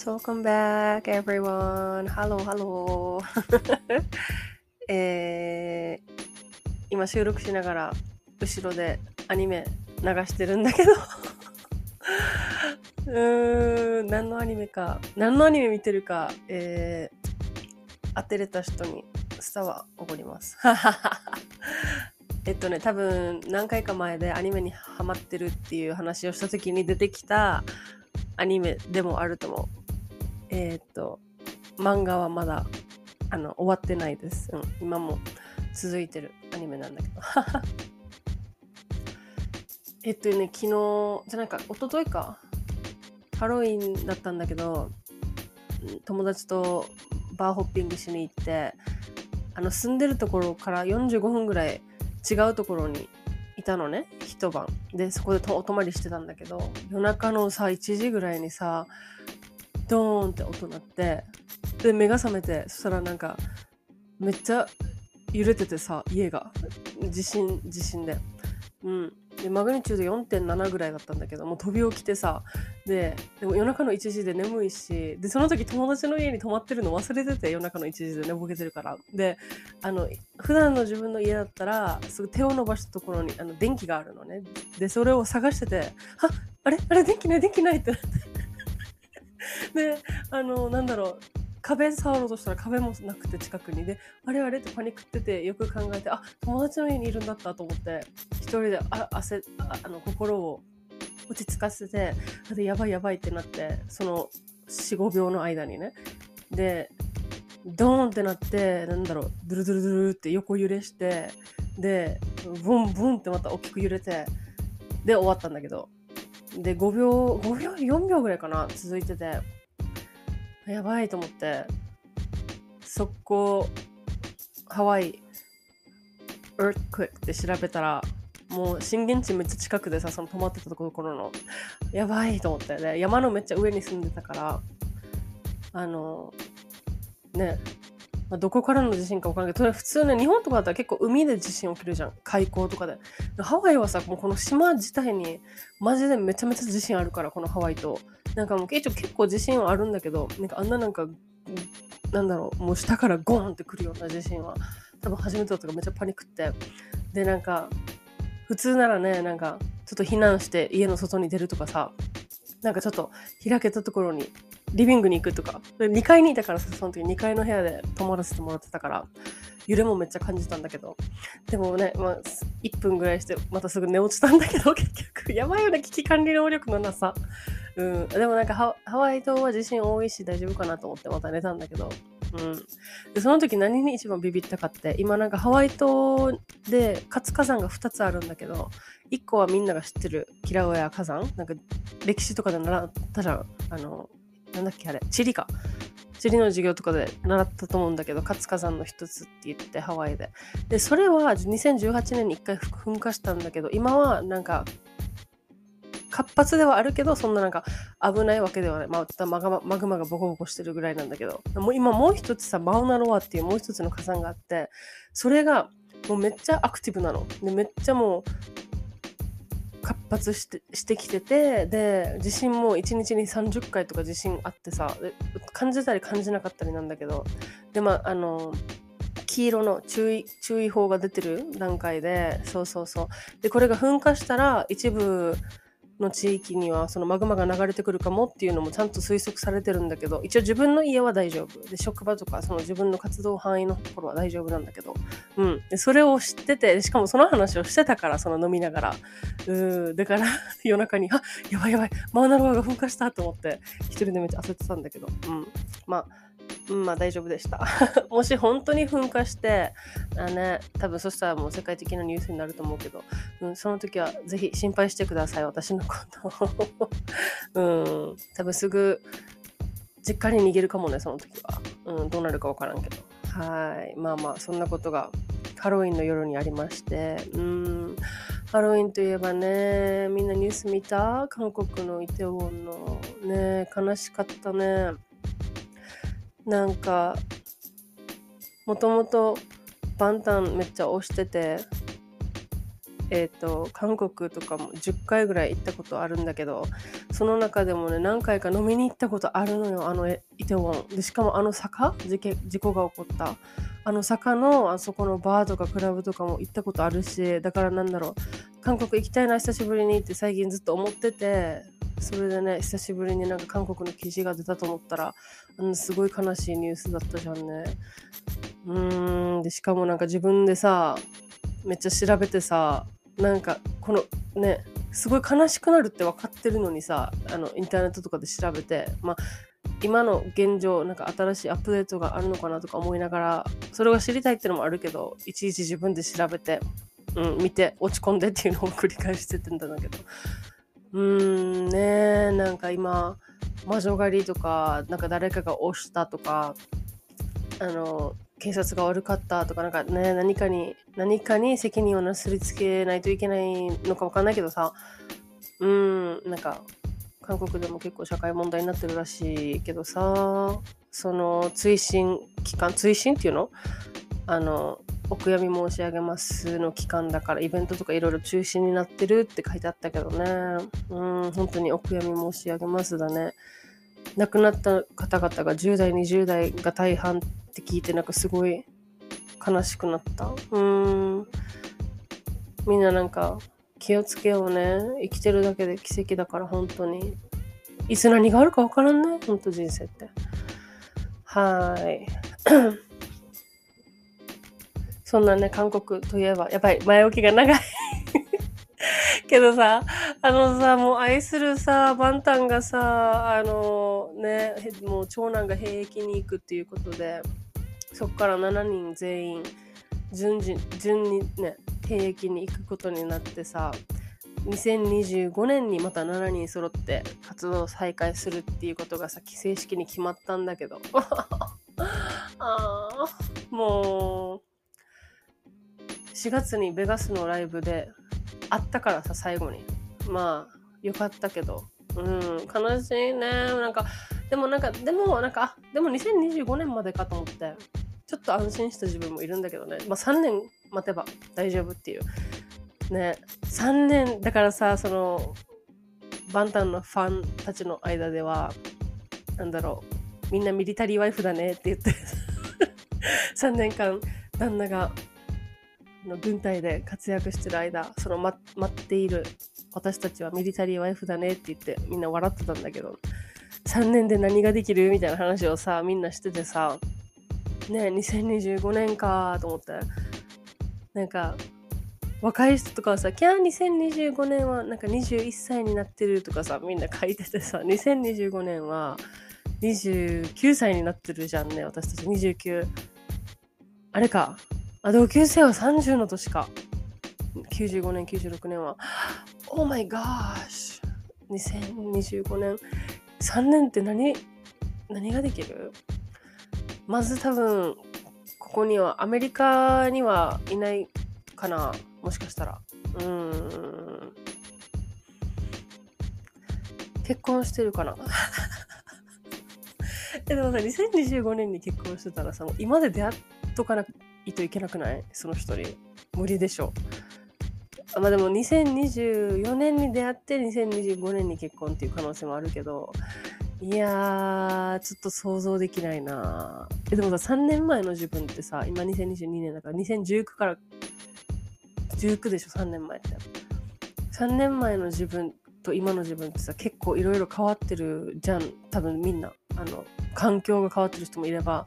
Yes, Welcome back, everyone. Hello, hello. えー、今収録しながら後ろでアニメ流してるんだけど うーん、何のアニメか、何のアニメ見てるか、えー、当てれた人にスタはおごります。えっとね、多分何回か前でアニメにハマってるっていう話をした時に出てきたアニメでもあると思う。えーっと、漫画はまだあの終わってないです。うん、今も続いてるアニメなんだけど。えっとね、昨日、じゃなんか一昨日か、ハロウィンだったんだけど、友達とバーホッピングしに行って、あの住んでるところから45分ぐらい違うところにいたのね一晩でそこでお泊まりしてたんだけど夜中のさ1時ぐらいにさドーンって音鳴ってで目が覚めてそしたらなんかめっちゃ揺れててさ家が。地震地震で。うん。でマグニチュード4.7ぐらいだったんだけどもう飛び起きてさででも夜中の1時で眠いしでその時友達の家に泊まってるの忘れてて夜中の1時で寝ぼけてるから。であの普段の自分の家だったらすぐ手を伸ばしたところにあの電気があるのね。でそれを探しててああれ？あれ？電気ない？電気ない？ってなって。であのなんだろう。壁触ろうとしたら壁もなくて近くに。であれあれってパニックっててよく考えてあ友達の家にいるんだったと思って一人であ汗ああの心を落ち着かせてでやばいやばいってなってその45秒の間にね。でドーンってなってなんだろう。ドゥルドゥルドゥルって横揺れしてでブンブンってまた大きく揺れてで終わったんだけど。で5秒5秒4秒ぐらいかな続いてて。やばいと思って。速攻ハワイ earthquake って調べたらもう震源地めっちゃ近くでさその泊まってたところの。やばいと思って。で山のめっちゃ上に住んでたからあのねまあ、どこからの地震か分からんけど普通ね日本とかだったら結構海で地震起きるじゃん。海溝とかで。ハワイはさもうこの島自体にマジでめちゃめちゃ地震あるからこのハワイと。なんかもう一応結構地震はあるんだけどなんかあんななんかなんだろうもう下からゴーンってくるような地震は多分初めてだったからめっちゃパニックって。でなんか普通ならねなんかちょっと避難して家の外に出るとかさなんかちょっと開けたところにリビングに行くとか。2階にいたからその時2階の部屋で泊まらせてもらってたから揺れもめっちゃ感じたんだけど。でもね、まあ、1分ぐらいしてまたすぐ寝落ちたんだけど 結局やばいよね危機管理能力のなさ。うん。でもなんかハハワイ島は地震多いし大丈夫かなと思ってまた寝たんだけど。うん、でその時何に一番ビビったかって今なんかハワイ島で活火山が2つあるんだけど1個はみんなが知ってるキラウエア火山。なんか歴史とかで習ったじゃんあのなんだっけあれ地理か。地理の授業とかで習ったと思うんだけど活火山の一つって言ってハワイで。でそれは2018年に1回噴火したんだけど今はなんか活発ではあるけどそんななんか危ないわけではない、まあ、マグママグマがボコボコしてるぐらいなんだけど。もう今もう一つさマウナロアっていうもう一つの火山があってそれがもうめっちゃアクティブなの。でめっちゃもう活発してしてきててで地震も1日に30回とか地震あってさ感じたり感じなかったりなんだけどでまああの黄色の注意注意報が出てる段階でそうそうそう。でこれが噴火したら一部の地域にはそのマグマが流れてくるかもっていうのもちゃんと推測されてるんだけど一応自分の家は大丈夫。で職場とかその自分の活動範囲のところは大丈夫なんだけど、うん、でそれを知っててしかもその話をしてたからその飲みながら。うだから 夜中にあやばいやばいマウナロアが噴火したと思って一人でめっちゃ焦ってたんだけど、うん、まあうん、まあ大丈夫でした。もし本当に噴火して、あね、多分そしたらもう世界的なニュースになると思うけど、うん、その時はぜひ心配してください、私のことを。うん、多分すぐ実家に逃げるかもね、その時は。うん、どうなるかわからんけど。はい。まあまあ、そんなことがハロウィンの夜にありまして、うん、ハロウィンといえばね、みんなニュース見た？韓国のイテウォンの。ね、悲しかったね。なんかもともとバンタンめっちゃ推しててえっ、ー、と韓国とかも10回ぐらい行ったことあるんだけどその中でもね何回か飲みに行ったことあるのよあのイテウォン。でしかもあの坂事事故が起こった。あの坂のあそこのバーとかクラブとかも行ったことあるしだからなんだろう韓国行きたいな久しぶりにって最近ずっと思っててそれでね久しぶりになんか韓国の記事が出たと思ったらうん、すごい悲しいニュースだったじゃんね。うーんでしかもなんか自分でさめっちゃ調べてさなんかこのねすごい悲しくなるって分かってるのにさあのインターネットとかで調べてまあ今の現状なんか新しいアップデートがあるのかなとか思いながらそれが知りたいってのもあるけどいちいち自分で調べて、うん、見て落ち込んでっていうのを繰り返しててんだけどうーんねなんか今魔女狩りとかなんか誰かが押したとかあの警察が悪かったとかなんかね何かに何かに責任をなすりつけないといけないのかわかんないけどさうんなんか韓国でも結構社会問題になってるらしいけどさその追伸期間追伸っていうの？あのお悔やみ申し上げますの期間だからイベントとかいろいろ中止になってるって書いてあったけどね。うん本当にお悔やみ申し上げますだね。亡くなった方々が10代20代が大半って聞いてなんかすごい悲しくなった。うん。みんななんか気をつけようね。生きてるだけで奇跡だから本当に。いつ何があるか分からんね。本当人生って。はい。そんなね、韓国といえば、やっぱり前置きが長い けどさ、あのさ、もう愛するさ、バンタンがさ、あのね、もう長男が兵役に行くっていうことで、そっから7人全員、順次、順にね、兵役に行くことになってさ、2025年にまた7人揃って活動再開するっていうことがさ、正式に決まったんだけど。ああもう、4月にベガスのライブで会ったからさ最後に。まあよかったけど。うん悲しいね。なんかでもなんかでもなんかでも2025年までかと思ってちょっと安心した自分もいるんだけどね。まあ3年待てば大丈夫っていう。ね。3年だからさそのバンタンのファンたちの間ではなんだろう。みんなミリタリーワイフだねって言って。3年間旦那がの軍隊で活躍してる間その、ま、待っている私たちはミリタリーワイフだねって言ってみんな笑ってたんだけど3年で何ができるみたいな話をさみんなしててさね2025年かと思って。なんか若い人とかはさ「キャー2025年はなんか21歳になってる」とかさみんな書いててさ2025年は29歳になってるじゃんね私たち。29あれか。あ、同級生は30の年か。95年、96年は。Oh my gosh! 2025年。3年って何、何ができる？まず多分、ここには、アメリカにはいないかな。もしかしたら。うん。結婚してるかな でもさ2025年に結婚してたらさ今で出会っとかないといけなくない？その一人無理でしょまあでも2024年に出会って2025年に結婚っていう可能性もあるけどいやー、ちょっと想像できないなえ、でもさ、3年前の自分ってさ、今2022年だから2019から19でしょ、3年前って。3年前の自分と今の自分ってさ、結構いろいろ変わってるじゃん。多分みんな。あの、環境が変わってる人もいれば、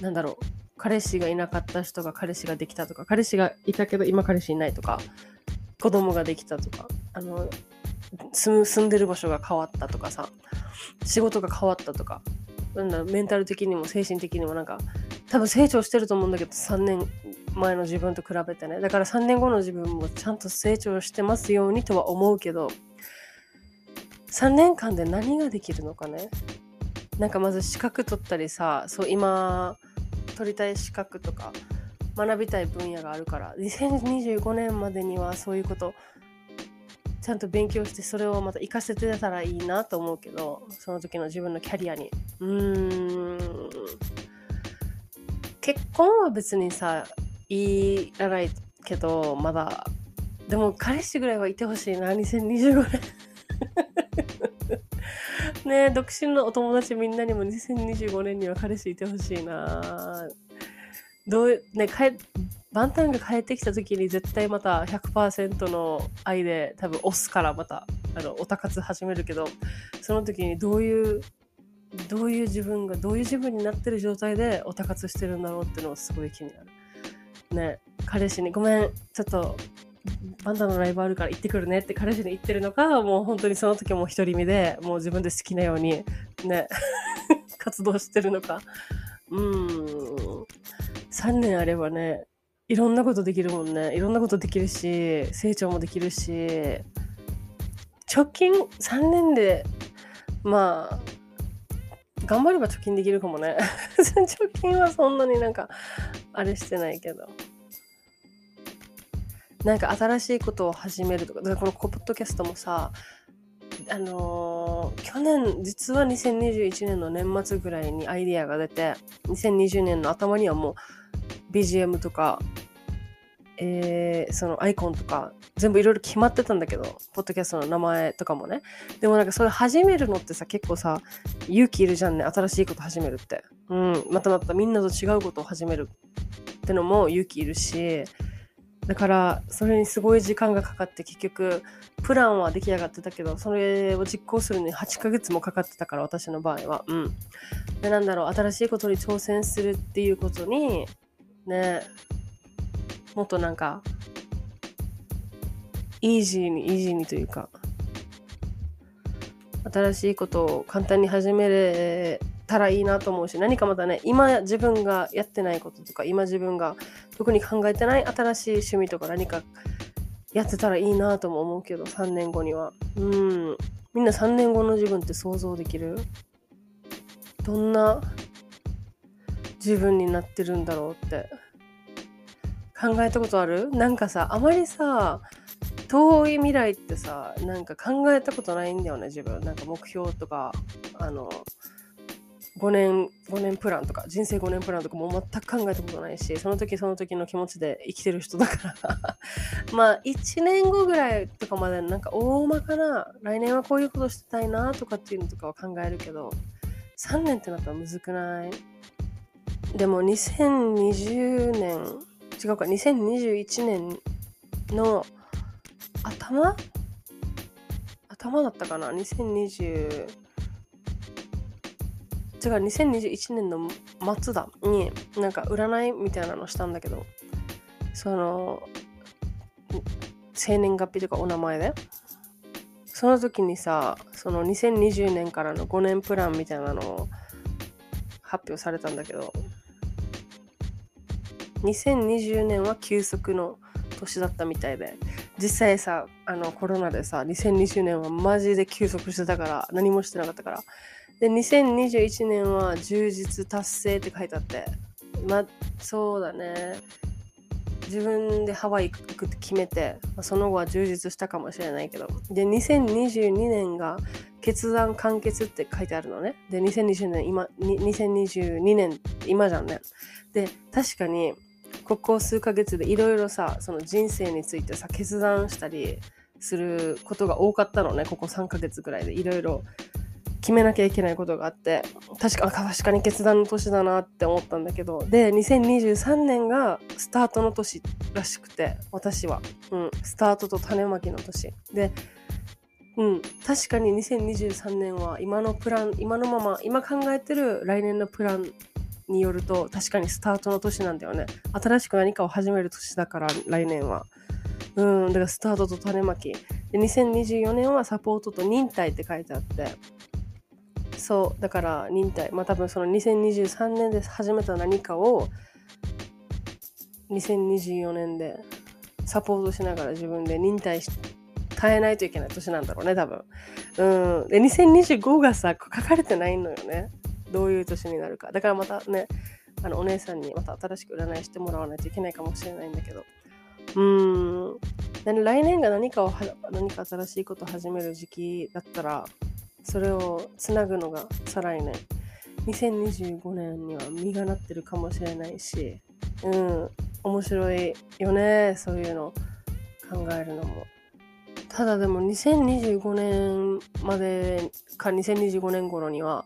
なんだろう、彼氏がいなかった人が彼氏ができたとか、彼氏がいたけど今彼氏いないとか、子供ができたとか、あの、住んでる場所が変わったとかさ、仕事が変わったとか、なんだメンタル的にも精神的にもなんか、多分成長してると思うんだけど、3年前の自分と比べてね。だから3年後の自分もちゃんと成長してますようにとは思うけど、3年間で何ができるのかね。なんかまず資格取ったりさ、そう今取りたい資格とか学びたい分野があるから、2025年までにはそういうことちゃんと勉強してそれをまた活かせてたらいいなと思うけど、その時の自分のキャリアに。うーん。結婚は別にさ、いらないけど、まだ。でも彼氏ぐらいはいてほしいな、2025年。ね独身のお友達みんなにも2025年には彼氏いてほしいなどう、ね、帰、バンタンが帰ってきた時に絶対また100%の愛で多分押すからまた、あの、オタ活始めるけど、その時にどういう、どういう自分が、どういう自分になってる状態でオタ活してるんだろうっていうのがすごい気になる。ね、彼氏にごめん、ちょっとバンダのライブあるから行ってくるねって彼氏に言ってるのか、もう本当にその時も独り身で、もう自分で好きなようにね、活動してるのか。うん。3年あればね、いろんなことできるもんね。いろんなことできるし、成長もできるし、直近3年で、まあ、頑張れば貯金できるかもね。貯金はそんなになんか、あれしてないけど。なんか新しいことを始めるとか、だからこのポッドキャストもさ、あのー、去年、実は2021年の年末ぐらいにアイディアが出て、2020年の頭にはもう BGM とか、えー、そのアイコンとか、全部いろいろ決まってたんだけど、ポッドキャストの名前とかもね。でもなんかそれ始めるのってさ、結構さ、勇気いるじゃんね、新しいこと始めるって。うん、またまたみんなと違うことを始めるってのも勇気いるし、だからそれにすごい時間がかかって結局プランは出来上がってたけどそれを実行するのに8ヶ月もかかってたから私の場合は。うん。でなんだろう新しいことに挑戦するっていうことにねもっとなんかイージーにイージーにというか新しいことを簡単に始めれたらいいなと思うし何かまたね今自分がやってないこととか今自分が特に考えてない新しい趣味とか何かやってたらいいなとも思うけど3年後には。うん。みんな3年後の自分って想像できる？どんな自分になってるんだろうって。考えたことある？なんかさあまりさ遠い未来ってさなんか考えたことないんだよね自分。なんか目標とかあの5年、5年プランとか、人生5年プランとかも全く考えたことないし、その時その時の気持ちで生きてる人だから。まあ、1年後ぐらいとかまでなんか大まかな、来年はこういうことしてたいなとかっていうのとかは考えるけど、3年ってなったらむずくない？でも2020年、違うか、2021年の頭？頭だったかな ?2020 違う2021年の末だになんか占いみたいなのしたんだけどその生年月日とかお名前で。その時にさその2020年からの5年プランみたいなのを発表されたんだけど2020年は休息の年だったみたいで実際さあのコロナでさ2020年はマジで休息してたから何もしてなかったからで、2021年は充実達成って書いてあって、ま、そうだね。自分でハワイ行くって決めて、まあ、その後は充実したかもしれないけど。で、2022年が決断完結って書いてあるのね。で、2020年、今、2022年、今じゃんね。で、確かに、ここ数ヶ月でいろいろさ、その人生についてさ、決断したりすることが多かったのね。ここ3ヶ月ぐらいでいろいろ決めなきゃいけないことがあって確か確かに決断の年だなって思ったんだけどで2023年がスタートの年らしくて私は、うん、スタートと種まきの年。でうん確かに2023年は今のプラン今のまま今考えてる来年のプランによると確かにスタートの年なんだよね。新しく何かを始める年だから来年は。うんだからスタートと種まき。で2024年はサポートと忍耐って書いてあってそうだから忍耐。まあ多分その2023年で始めた何かを2024年でサポートしながら自分で忍耐し変えないといけない年なんだろうね多分。うん。で2025がさ書かれてないのよね。どういう年になるか。だからまたねあのお姉さんにまた新しく占いしてもらわないといけないかもしれないんだけど。うーん来年が何かを何か新しいことを始める時期だったらそれをつなぐのが再来年。2025年には実がなってるかもしれないし。うん面白いよね。そういうの考えるのも。ただでも2025年までか2025年頃には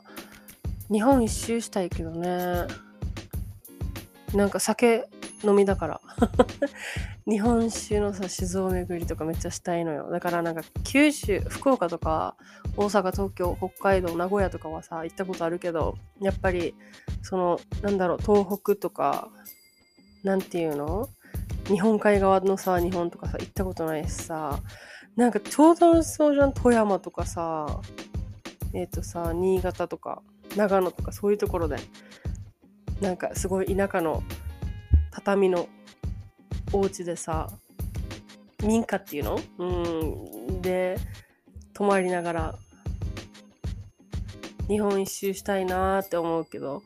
日本一周したいけどね。なんか酒飲みだから。日本酒のさ酒造巡りとかめっちゃしたいのよ。だからなんか九州福岡とか大阪東京北海道名古屋とかはさ行ったことあるけどやっぱりそのなんだろう東北とかなんていうの？日本海側のさ日本とかさ行ったことないしさなんかちょうどそうじゃん？富山とかさえっ、ー、とさ新潟とか長野とかそういうところで。なんかすごい田舎の畳のお家でさ民家っていうの？うん。で泊まりながら日本一周したいなって思うけど。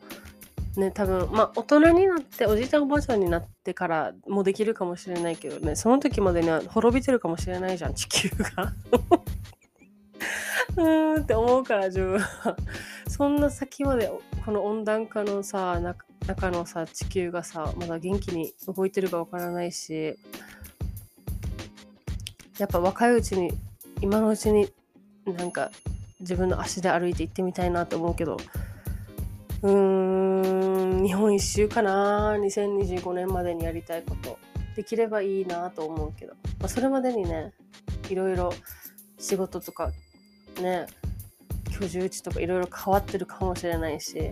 ね多分まあ大人になっておじいちゃんおばあちゃんになってからもできるかもしれないけどね。その時までには滅びてるかもしれないじゃん地球が。うーんって思うから自分は。そんな先までこの温暖化のさ中のさ地球がさまだ元気に動いてるかわからないしやっぱ若いうちに今のうちになんか自分の足で歩いて行ってみたいなって思うけどうーん日本一周かな2025年までにやりたいこと。できればいいなと思うけど、まあ、それまでにねいろいろ仕事とかね居住地とかいろいろ変わってるかもしれないし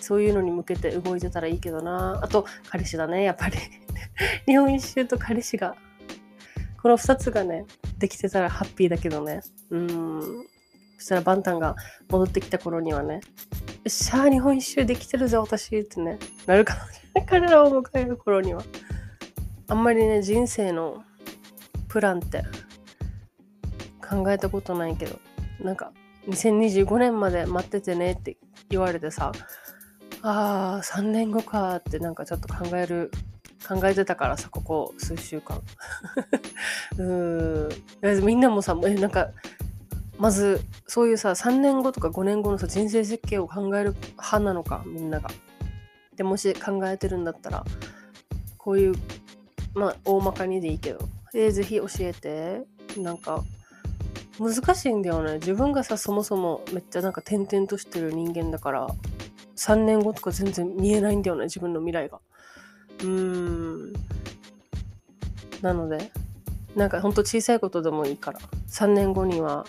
そういうのに向けて動いてたらいいけどな。あと彼氏だねやっぱり。日本一周と彼氏が。この2つがねできてたらハッピーだけどね。うん。そしたらバンタンが戻ってきた頃にはねよっしゃー日本一周できてるぜ私ってねなるかもしれない。彼らを迎える頃には。あんまりね人生のプランって考えたことないけどなんか2025年まで待っててねって言われてさあー3年後かってなんかちょっと考える考えてたからさここ数週間。うん。みんなもさえなんかまずそういうさ3年後とか5年後のさ人生設計を考える派なのかみんなが。でもし考えてるんだったらこういうまあ大まかにでいいけど。えー、ぜひ教えて。なんか難しいんだよね。自分がさそもそもめっちゃなんか転々としてる人間だから3年後とか全然見えないんだよね自分の未来が。うーん。なのでなんかほんと小さいことでもいいから3年後には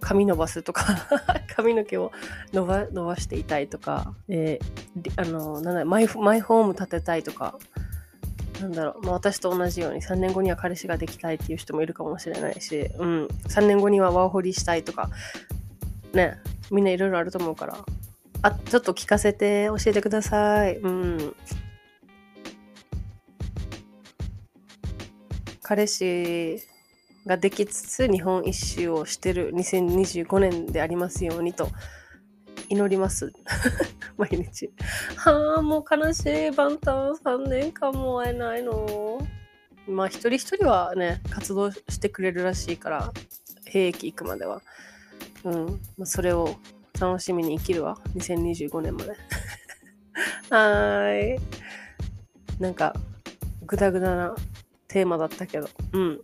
髪伸ばすとか 髪の毛を伸ば伸ばしていたいとか、えー、あのなんだマイマイホーム建てたいとかなんだろう、まあ、私と同じように3年後には彼氏ができたいっていう人もいるかもしれないし、うん、3年後にはワーホリしたいとか、ね、みんないろいろあると思うから、あ、ちょっと聞かせて教えてください。うん。彼氏ができつつ日本一周をしてる2025年でありますようにと祈ります。毎日。はあ、もう悲しい。バンタン3年間も会えないの。まあ、一人一人はね、活動してくれるらしいから、兵役行くまでは。うん。まあ、それを楽しみに生きるわ。2025年まで。はーい。なんか、ぐだぐだなテーマだったけど、うん。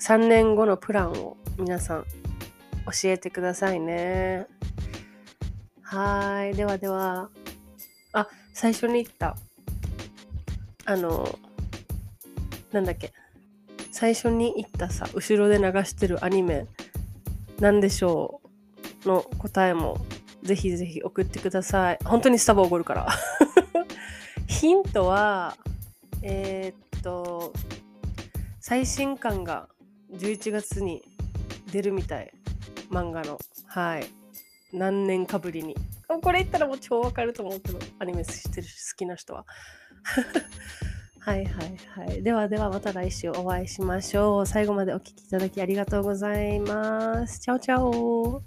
3年後のプランを皆さん教えてくださいね。はーい。ではでは、あ、最初に言った、あの、なんだっけ。最初に言ったさ、後ろで流してるアニメ、なんでしょうの答えも、ぜひぜひ送ってください。本当にスタバおごるから。ヒントは、えー、っと、最新刊が11月に出るみたい。漫画の。はい。何年かぶりに。これ言ったらもう超わかると思うけど、アニメ知ってるし、好きな人は。はいはいはい。ではではまた来週お会いしましょう。最後までお聴きいただきありがとうございます。チャオチャオ